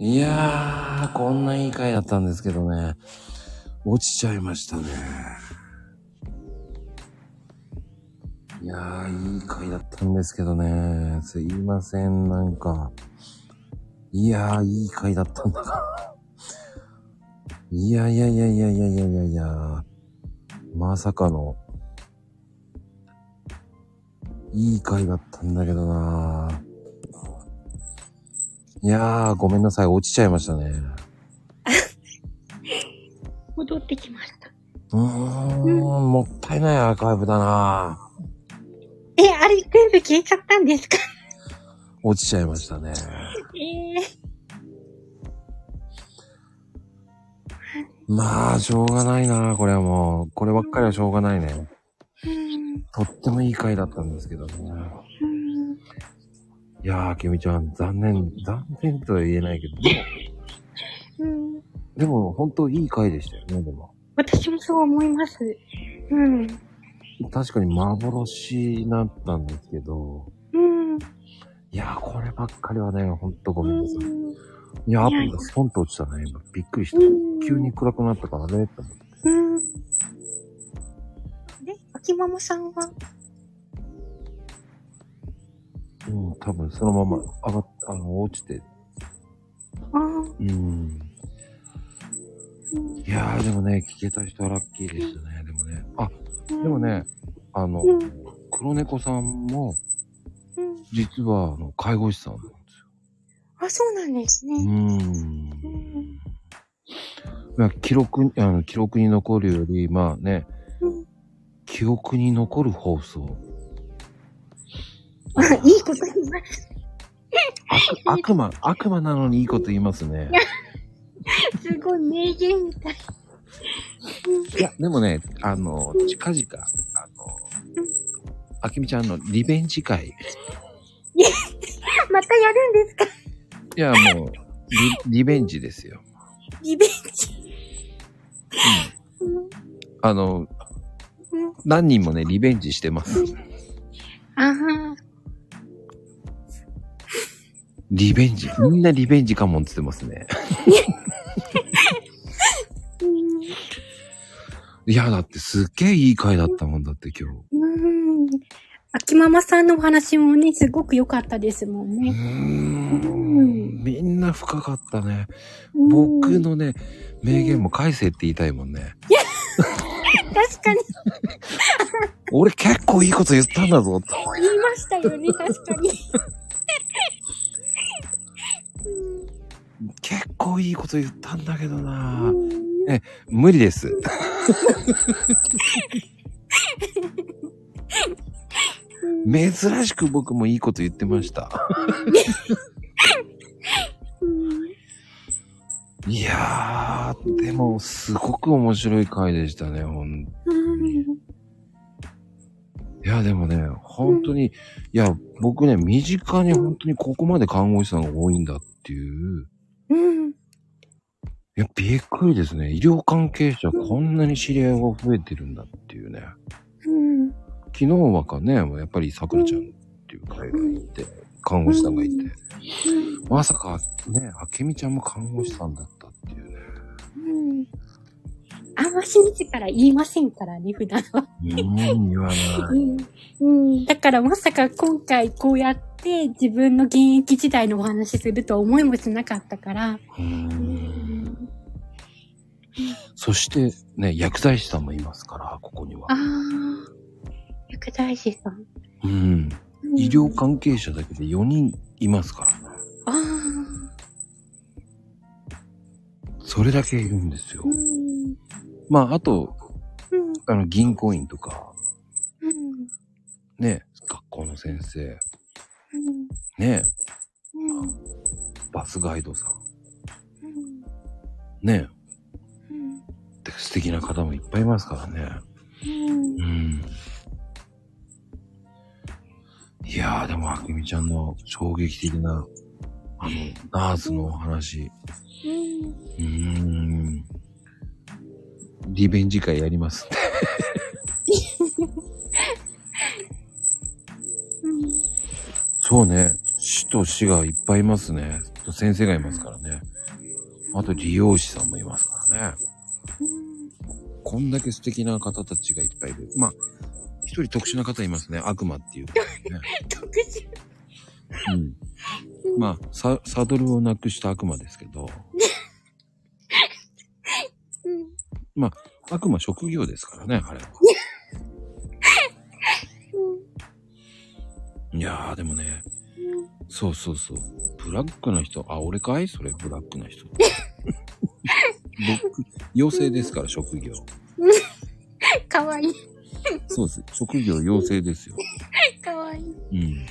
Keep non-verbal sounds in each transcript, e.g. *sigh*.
いやー、こんないい回だったんですけどね。落ちちゃいましたね。いやー、いい回だったんですけどね。すいません、なんか。いやー、いい回だったんだな。いやいやいやいやいやいやいやいや。まさかの、いい回だったんだけどないやー、ごめんなさい。落ちちゃいましたね。*laughs* 戻ってきました。うーん、もったいないアーカイブだなえ、あれ全部消えちゃったんですか？落ちちゃいましたね。*laughs* ええまあ、しょうがないなこれはもう。こればっかりはしょうがないね。うん。とってもいい回だったんですけどね。うん。いやー、きみちゃん、残念、残念とは言えないけど、でも、うん。でも本当いい回でしたよね、でも。私もそう思います。うん。確かに幻になったんですけど、うん。いやー、こればっかりはね、ほんとごめんなさい。うん。いや、アプリがスポンと落ちたね、今。びっくりした。うん急に暗くなったからね、って思って。うん。で、秋ママさんは？うん、多分そのまま上がっ、あの、落ちて。ああ、うん。うん。いやー、でもね、聞けた人はラッキーでしたね、でもね。あ、ででも。ね、あの、うん。黒猫さんも、うん。実は、あの、介護士さんなんですあ、そうなんですね。ー。うんん。まあ、記録に、あの、記録に残るより、まあね、うん。記憶に残る放送。あ、*laughs* いいこと言います。悪、悪魔、悪魔なのにいいこと言いますね。すごい名言みたい。いや、でもね、あの、近々、あの、あきみちゃんのリベンジ会。またやるんですか？いや、もう、リ、リベンジですよ。リベンジ？うん。あの、うん。何人もね、リベンジしてます。ああ。リベンジ。みんなリベンジかもって言ってますね。うん。いや、だってすっげえいい回だったもんだって今日。うん。秋ママさんのお話もね、すごく良かったですもんうーね。ん。みんな深かったね。うん僕のね、名言も返せって言いたいもんね。*laughs* 確かに *laughs* 俺結構いいこと言ったんだぞ。言いましたよね、確かに。結構いいこと言ったんだけどなうんえ無理です。珍しく僕もいいこと言ってました。*laughs* いやー、でもすごく面白い回でしたね、ほん。いや、でもね、本当に、いや、僕ね、身近に本当にここまで看護師さんが多いんだっていう、や、びっくりですね。医療関係者こんなに知り合いが増えてるんだっていうね。うん。昨日はかね、やっぱり桜ちゃんっていう会がいて、看護師さんがいて、まさかね、あけみちゃんも看護師さんだったっていうね。うん。あんまし自ら言いませんからね、普段は。うーん、言わない。うん。うん。だからまさか今回こうやって自分の現役時代のお話するとは思いもしなかったから。うん。そしてね、薬剤師さんもいますから、ここにはあ。あ。薬剤師さん。うん。うん医療関係者だけで4人いますからね。ああ。それだけいるんですよう。ん。まあ、あと、うん。あの、銀行員とか、うん。ね、学校の先生、うん。ね、うん。バスガイドさん、うん。ね、素敵な方もいっぱいいますからね。うんうん。いやー、でも、あきみちゃんの衝撃的な、あの、ナースのお話。うーん。リベンジ会やります。そうね。一と死がいっぱいいますね。先生がいますからね。あと理容師さんもいますからね。こんだけ素敵な方たちがいっぱいいる。まあ、一人特殊な方いますね。悪魔っていう、ね。*laughs* 特殊。うん。まあ、ササドルをなくした悪魔ですけど、うん。悪魔職業ですからね、あれは。いやー、でもね、そうそうそう。ブラックな人、あ、俺かい？それ、ブラックな人。*laughs* 僕、妖精ですから、職業。*laughs* かわいい。そうです。職業妖精ですよ。かわいい。うん。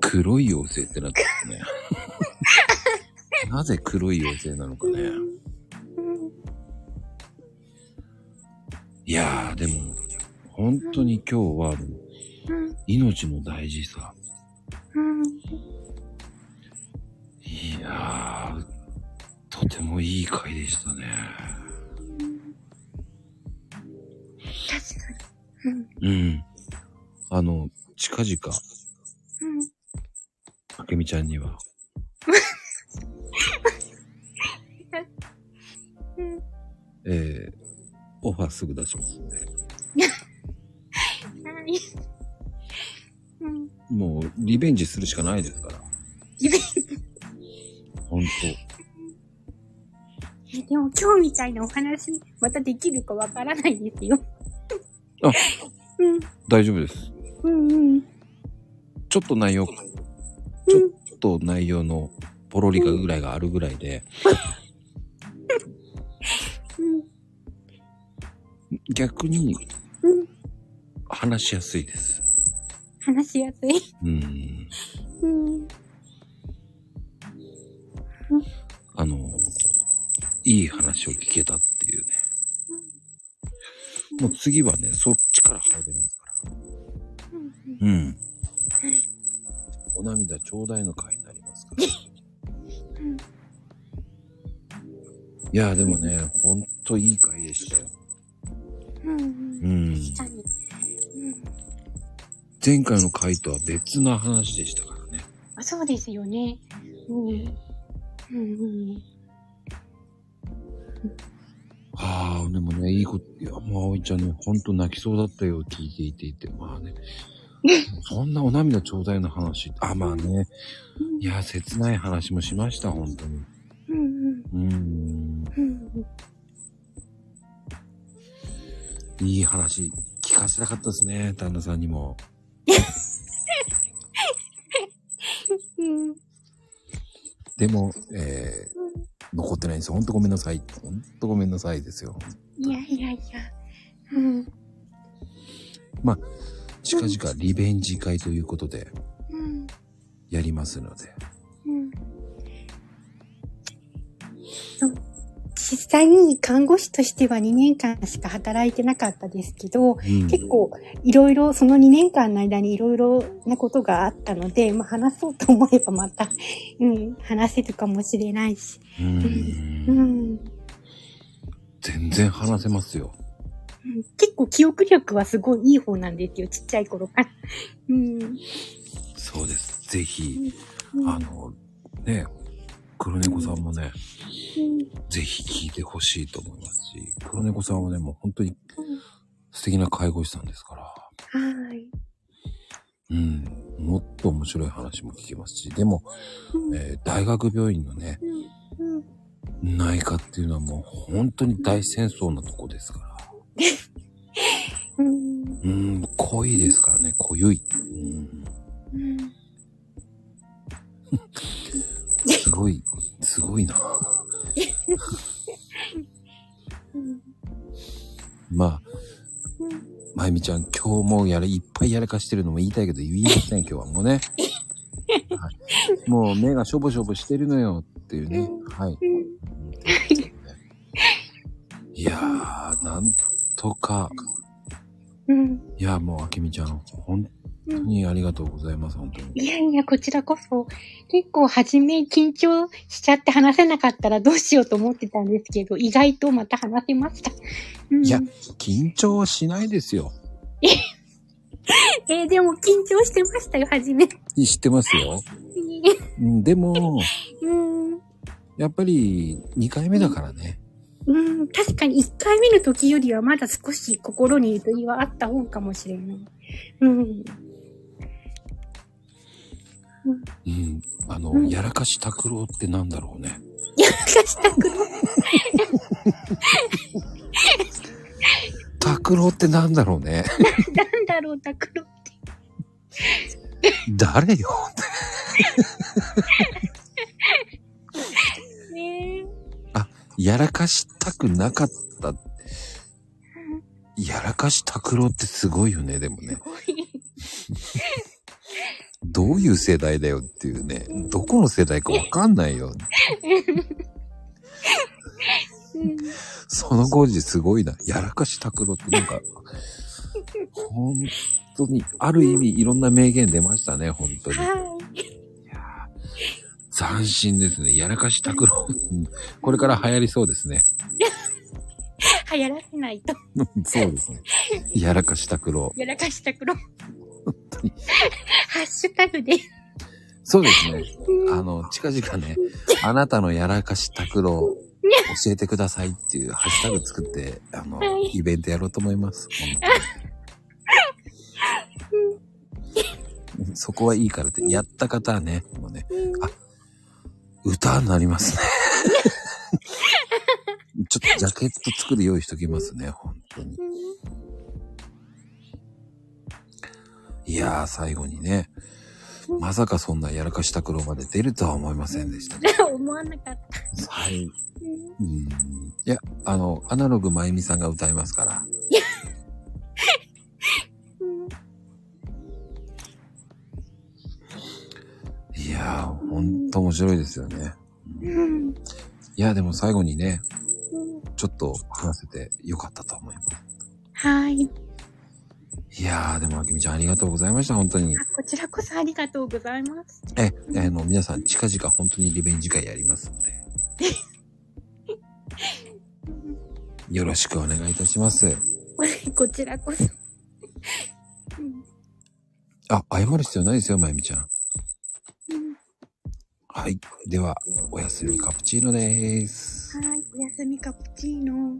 黒い妖精ってなってますね。*laughs* なぜ黒い妖精なのかね。いやー、でも、本当に今日は、うん。命の大事さ。うん。いやー、とてもいい回でしたね。確かに。うん。うん。あの、近々、うん。あけみちゃんには、*laughs* うん。えー、オファーすぐ出しますんで。*laughs* はい。うん。もう、リベンジするしかないですから。リベンほ今日みたいなお話、またできるかわからないですよ。あうん。大丈夫です。うんうん。ちょっと内容、ちょっと内容のポロリがぐらいがあるぐらいで、うん。逆にうん。話しやすいです。話しやすい。うん。うん。いい話を聞けたっていうね。もう次はね、そっちから入れますから。うん。うん。お涙ちょうだいの回になりますから。うん。いや、でもね、ほんといい回でしたよ。うん。うん。確かに。うん。前回の回とは別な話でしたからね。あ、そうですよね。うん。うんうん。ああ、でもね、いいこと、いや、もう葵ちゃんね、ほんと泣きそうだったよ、聞いていていて。まあね、*laughs* そんなお涙ちょうだいの話、あ、まあね、いや、切ない話もしました、本当に。うんうん。うーん、うんいい話、聞かせたかったですね、旦那さんにも。うん。でも、えー、残ってないんですよ。ほんとごめんなさい。ほんとごめんなさいですよ。いやいやいや。うん。近々リベンジ会ということで、うん。やりますので。うん。そう実際に看護師としては2年間しか働いてなかったですけど、うん結構いろいろ、その2年間の間にいろいろなことがあったので、まあ話そうと思えばまた、*laughs* うん、話せるかもしれないし。ううんん。全然話せますよ。うん結構記憶力はすごいいい方なんですよ、ちっちゃい頃から。うん。そうです。ぜひ、うんあの、ね、黒猫さんもね、うん。ぜひ聞いてほしいと思いますし、黒猫さんはね、もう本当に素敵な介護士さんですから、はい。うん、もっと面白い話も聞けますし、でも、うん。えー大学病院のね、うん内科っていうのはもう本当に大戦争なとこですから、*laughs* うん。うん、濃いですからね、濃ゆい。ちゃん、今日もやれ、いっぱいやらかしてるのも言いたいけど、言いません、今日はもうね。はい、もう目がしょぼしょぼしてるのよっていうね。はい。いやー、なんとか、うんいや、もう、あけみちゃん、本当にありがとうございます、本当に。いやいや、こちらこそ、結構初め緊張しちゃって話せなかったらどうしようと思ってたんですけど、意外とまた話せました。うんいや、緊張はしないですよ。えーでも緊張してましたよ、初め。知ってますよ。う *laughs* んでも、うん。やっぱり2回目だからね。うん、確かに1回目の時よりはまだ少し心にゆとりはあった方かもしれない。うん。うん。あの、うんやらかし拓郎ってなんだろうね。やらかしたくろ。*laughs* 拓郎ってなんだろうね。*laughs* なんだろう、たくろ。*laughs* 誰よ *laughs* ねえ。やらかしたくなかった。やらかし拓郎ってすごいよね、でもね。どういう世代だよっていうね。どこの世代かわかんないよ。うんその5時すごいな。やらかし拓郎ってなんか、本当に、ある意味いろんな名言出ましたね、本当に。いやはー斬新ですね。やらかし拓郎。うんこれから流行りそうですね。い。*laughs* 流行らせないと。*laughs* そうですね。やらかし拓郎。やらかしたくろ。本当に。ハッシュタグで。そうですね。あの、近々ね、あなたのやらかし拓郎、教えてくださいっていうハッシュタグ作って、あのはい、イベントやろうと思います。そこはいいからって、やった方はね、もうね、あ歌になりますね。*laughs* ちょっとジャケット作る用意しときますね、本当に。いやー、最後にね、まさかそんなやらかし拓郎まで出るとは思いませんでしたね。*laughs* 思わなかった。はい。うんうんいや、あの、アナログまゆみさんが歌いますから。うん白いですよね。うんいや、でも最後にね、うんちょっと話せてよかったと思います。はい。いやー、でもあきみちゃんありがとうございました、本当に。あこちらこそありがとうございます。え、あの、皆さん近々本当にリベンジ会やりますので、*laughs* よろしくお願いいたします。こちらこそ。うんあ、謝る必要ないですよ、まゆみちゃんはい。では、おやすみカプチーノです。はい。おやすみカプチーノ。